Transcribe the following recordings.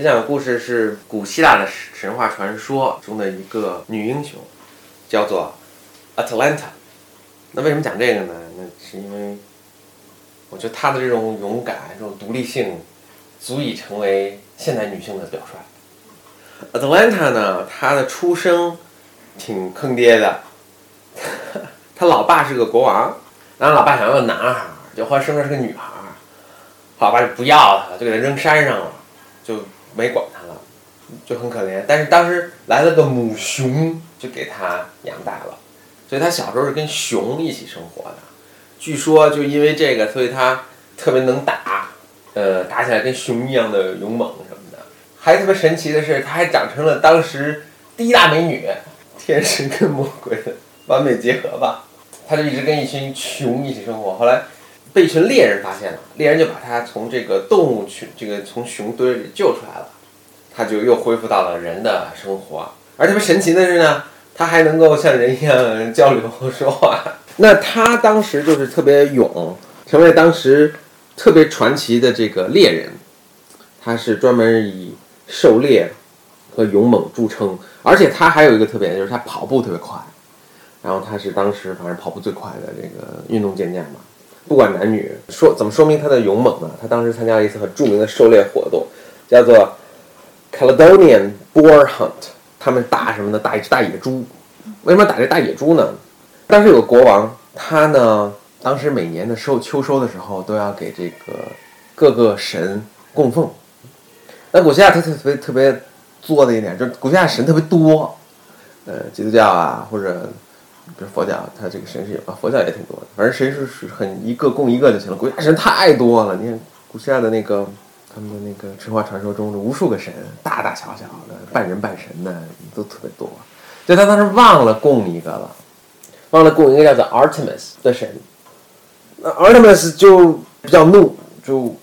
这讲的故事是古希腊的神话传说中的一个女英雄，叫做 Atalanta。那为什么讲这个呢？那是因为我觉得她的这种勇敢、这种独立性，足以成为现代女性的表率。Atalanta 呢，她的出生挺坑爹的，她老爸是个国王，然后老爸想要个男孩，就后生的是个女孩，老爸就不要她，就给她扔山上了，就没管它了，就很可怜。但是当时来了个母熊，就给它养大了，所以它小时候是跟熊一起生活的。据说就因为这个，所以它特别能打，呃，打起来跟熊一样的勇猛什么的。还特别神奇的是，它还长成了当时第一大美女，天使跟魔鬼的完美结合吧。它就一直跟一群熊一起生活，后来被一群猎人发现了，猎人就把他从这个动物群，这个从熊堆里救出来了，他就又恢复到了人的生活。而特别神奇的是呢，他还能够像人一样 交流说话。那他当时就是特别勇，成为当时特别传奇的这个猎人。他是专门以狩猎和勇猛著称，而且他还有一个特点，就是他跑步特别快。然后他是当时反正跑步最快的这个运动健将嘛，不管男女。说怎么说明他的勇猛呢？他当时参加了一次很著名的狩猎活动，叫做 Caledonian Boar Hunt。他们打什么呢？打一只大野猪。为什么打这大野猪呢？当时有个国王，他呢，当时每年的收秋收的时候，都要给这个各个神供奉。那古希腊他特别特别作的一点，就是古希腊神特别多，呃，基督教啊，或者比如佛教，它这个神是有啊，佛教也挺多的。反正神是是很一个供一个就行了。古希腊神太多了，你看古希腊的那个他们的那个神话传说中的无数个神，大大小小的，半人半神的都特别多。就他当时忘了供一个了，忘了供一个叫做 Artemis 的神。那 Artemis 就比较怒，就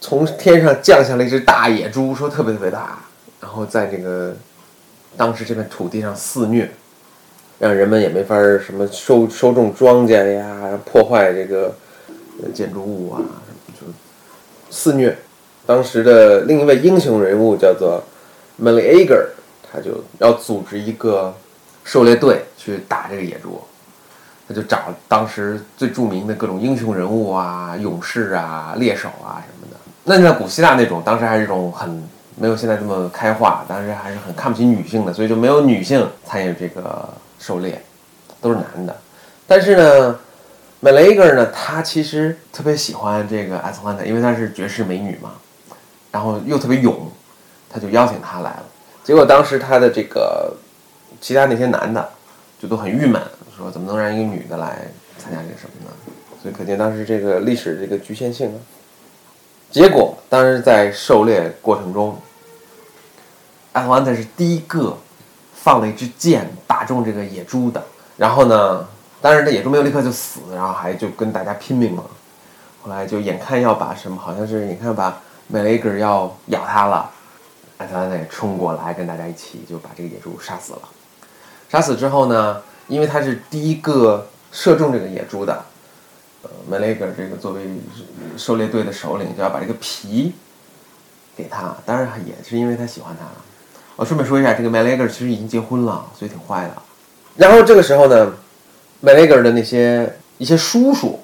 从天上降下了一只大野猪，说特别特别大，然后在这个当时这片土地上肆虐，让人们也没法儿什么收收种庄稼呀，破坏这个建筑物啊，就肆虐。当时的另一位英雄人物叫做 Meleager，他就要组织一个狩猎队去打这个野猪。他就找当时最著名的各种英雄人物啊、勇士啊、猎手啊什么的。那像古希腊那种，当时还是一种很没有现在这么开化，当时还是很看不起女性的，所以就没有女性参与这个狩猎，都是男的。但是呢，美雷格呢，他其实特别喜欢这个艾斯兰特，因为她是绝世美女嘛，然后又特别勇，他就邀请她来了。结果当时他的这个其他那些男的就都很郁闷，说怎么能让一个女的来参加这个什么呢？所以可见当时这个历史这个局限性啊。结果当时在狩猎过程中，艾弗兰特是第一个放了一支箭打中这个野猪的。然后呢，当然这野猪没有立刻就死，然后还就跟大家拼命嘛。后来就眼看要把什么，好像是眼看把美雷格要咬他了，艾特兰也冲过来跟大家一起就把这个野猪杀死了。杀死之后呢，因为他是第一个射中这个野猪的，呃，梅雷格这个作为狩猎队的首领，就要把这个皮给他。当然也是因为他喜欢他。我顺便说一下，这个 Malager 其实已经结婚了，所以挺坏的。然后这个时候呢，，Malager 的那些一些叔叔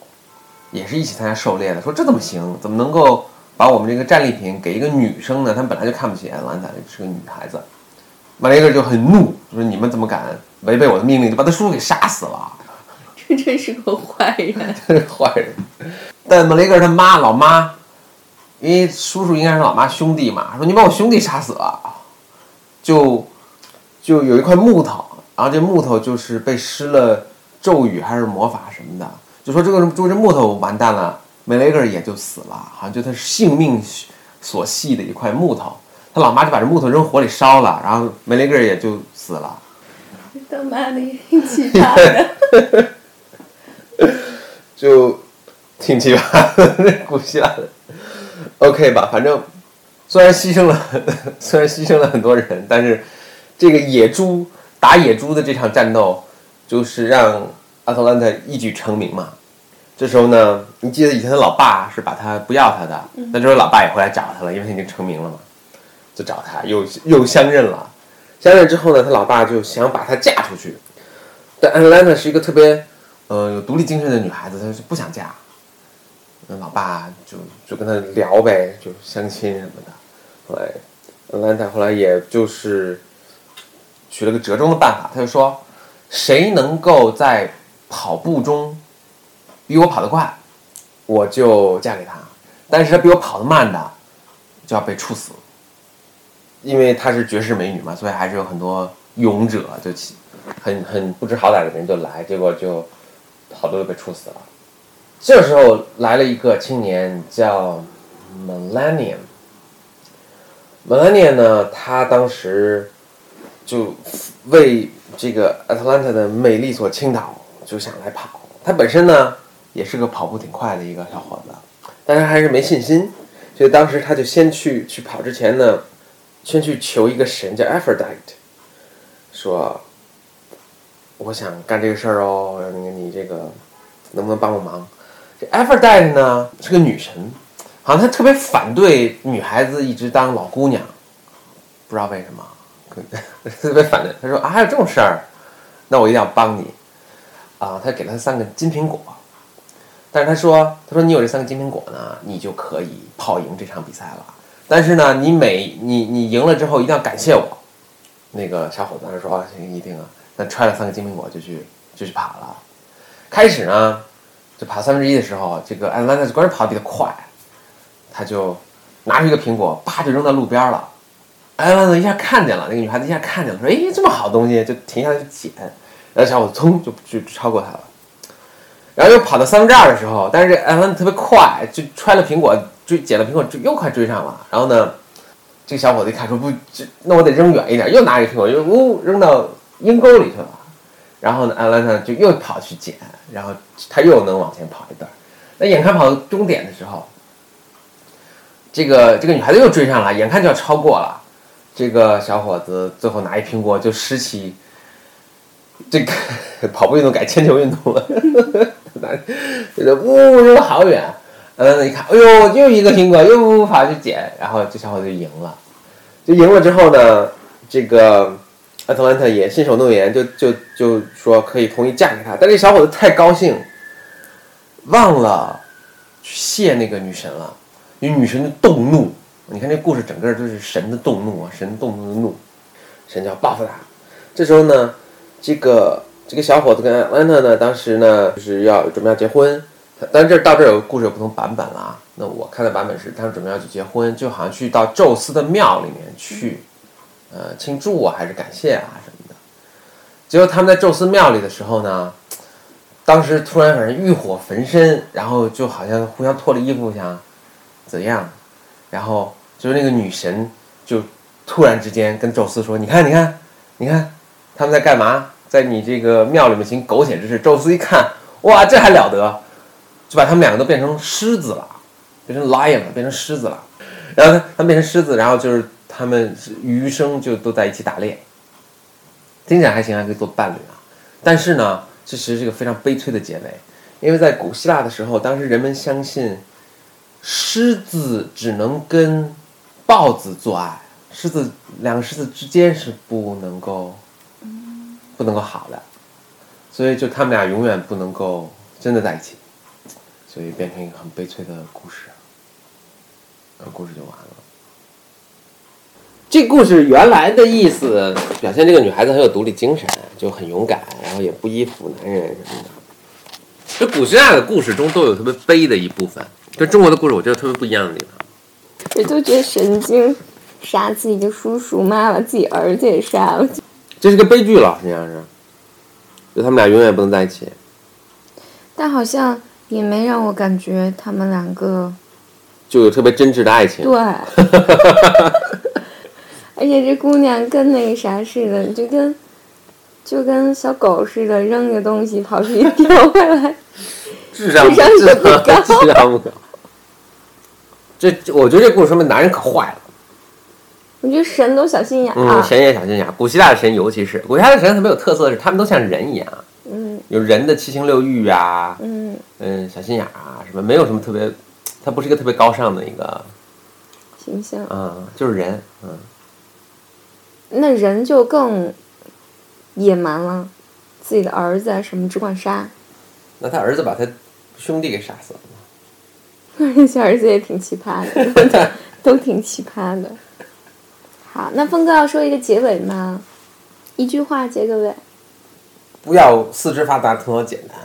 也是一起参加狩猎的，说这怎么行？怎么能够把我们这个战利品给一个女生呢？他们本来就看不起兰达，是个女孩子。Malager 就很怒，就说：“你们怎么敢违背我的命令，就把他叔叔给杀死了？这真是个坏人，真 是坏人。”但 Malager 他妈老妈，因为叔叔应该是老妈兄弟嘛，说：“你把我兄弟杀死了。”就就有一块木头，然后这木头就是被施了咒语还是魔法什么的，就说这个就这木头完蛋了，梅雷格也就死了，好像就他性命所系的一块木头。他老妈就把这木头扔火里烧了，然后梅雷格也就死了。当妈的也 挺奇葩的，就挺奇葩的，古希腊的。OK 吧，反正虽然牺牲了，虽然牺牲了很多人，但是这个野猪打野猪的这场战斗，就是让阿特兰特一举成名嘛。这时候呢，你记得以前的老爸是把他不要他的，那这时候老爸也回来找他了，因为他已经成名了嘛。就找他，又又相认了。相认之后呢，他老爸就想把她嫁出去，但 Atlanta 是一个特别呃有独立精神的女孩子，她就不想嫁。那老爸就就跟他聊呗，就相亲什么的。后来兰黛后来也就是取了个折中的办法，他就说，谁能够在跑步中比我跑得快，我就嫁给他。但是他比我跑得慢的，就要被处死。因为她是绝世美女嘛，所以还是有很多勇者，就起很很不知好歹的人就来，结果就好多都被处死了。这时候来了一个青年叫 Millennium。Millennium 呢，他当时就为这个 Atlanta 的美丽所倾倒，就想来跑。他本身呢也是个跑步挺快的一个小伙子，但是还是没信心，所以当时他就先去去跑之前呢，先去求一个神叫 Aphrodite，说我想干这个事儿哦，那个你这个能不能帮帮忙？这 Aphrodite 呢是个女神，好像他特别反对女孩子一直当老姑娘，不知道为什么，特别反对。他说啊，还有这种事儿，那我一定要帮你啊！他给了她三个金苹果，但是他说，他说你有这三个金苹果呢，你就可以跑赢这场比赛了。但是呢，你每你你赢了之后一定要感谢我。那个小伙子说啊，行，一定啊。那揣了三个金苹果就去就去跑了。开始呢。就跑三分之一的时候，这个 Atlanta 果然跑得比他快，他就拿出一个苹果，叭就扔到路边了。Atlanta 一下看见了，那个女孩子一下看见了，说：“哎，这么好东西！”就停下来去捡。然后小伙子噌就就超过他了。然后又跑到三分之二的时候，但是这 Atlanta 特别快，就揣了苹果追捡了苹果，就又快追上了。然后呢，这个小伙子一看说：“不，那我得扔远一点。”又拿一个苹果，又呜扔到阴沟里去了。然后呢，艾兰特就又跑去捡，然后他又能往前跑一段。那眼看跑到终点的时候，这个这个女孩子又追上了，眼看就要超过了。这个小伙子最后拿一苹果就拾起，这个 跑步运动改铅球运动了，拿这个呜扔好远。嗯一看，哎呦，又一个苹果，又跑去捡，然后这小伙子就赢了。就赢了之后呢，这个。阿特兰特也信守诺言，就就就说可以同意嫁给他，但这小伙子太高兴，忘了去谢那个女神了，因为女神就动怒。你看这故事整个都是神的动怒啊，神动怒的怒，神就要报复他。这时候呢，这个这个小伙子跟阿兰特呢，当时呢就是要准备要结婚，但这到这儿有故事有不同版本了。那我看的版本是他们准备要去结婚，就好像去到宙斯的庙里面去。呃，庆祝啊，还是感谢啊什么的。结果他们在宙斯庙里的时候呢，当时突然反正欲火焚身，然后就好像互相脱了衣服想怎样，然后就是那个女神就突然之间跟宙斯说：“你看，你看，你看，他们在干嘛？在你这个庙里面行苟且之事。”宙斯一看，哇，这还了得，就把他们两个都变成狮子了，变成 lion 了，变成狮子了。然后他他们变成狮子，然后就是。他们余生就都在一起打猎，听起来还行，还可以做伴侣啊。但是呢，这其实是个非常悲催的结尾，因为在古希腊的时候，当时人们相信狮子只能跟豹子做爱，狮子两个狮子之间是不能够不能够好的，所以就他们俩永远不能够真的在一起，所以变成一个很悲催的故事，然后故事就完了。这故事原来的意思表现这个女孩子很有独立精神，就很勇敢，然后也不依附男人什么的。这古希腊的故事中都有特别悲的一部分，跟中国的故事我觉得特别不一样的地方。我就觉得神经，杀自己的叔叔，妈把自己儿子也杀了。这是个悲剧了，实际上是，就他们俩永远不能在一起。但好像也没让我感觉他们两个就有特别真挚的爱情。对。而且这姑娘跟那个啥似的，就跟就跟小狗似的，扔个东西跑出去叼回来，智商智商智不高，智商不高。这我觉得这故事说明男人可坏了。我觉得神都小心眼嗯，神也小心眼古希腊的神尤其是，古希腊的神特别有特色的是，他们都像人一样，嗯，有人的七情六欲啊，嗯嗯，小心眼啊什么，没有什么特别，他不是一个特别高尚的一个。形象。嗯，就是人，嗯，那人就更野蛮了，自己的儿子啊什么只管杀。那他儿子把他兄弟给杀死了 小儿子也挺奇葩的，都都挺奇葩的。好，那峰哥要说一个结尾吗？一句话结个尾。不要四肢发达，头脑简单。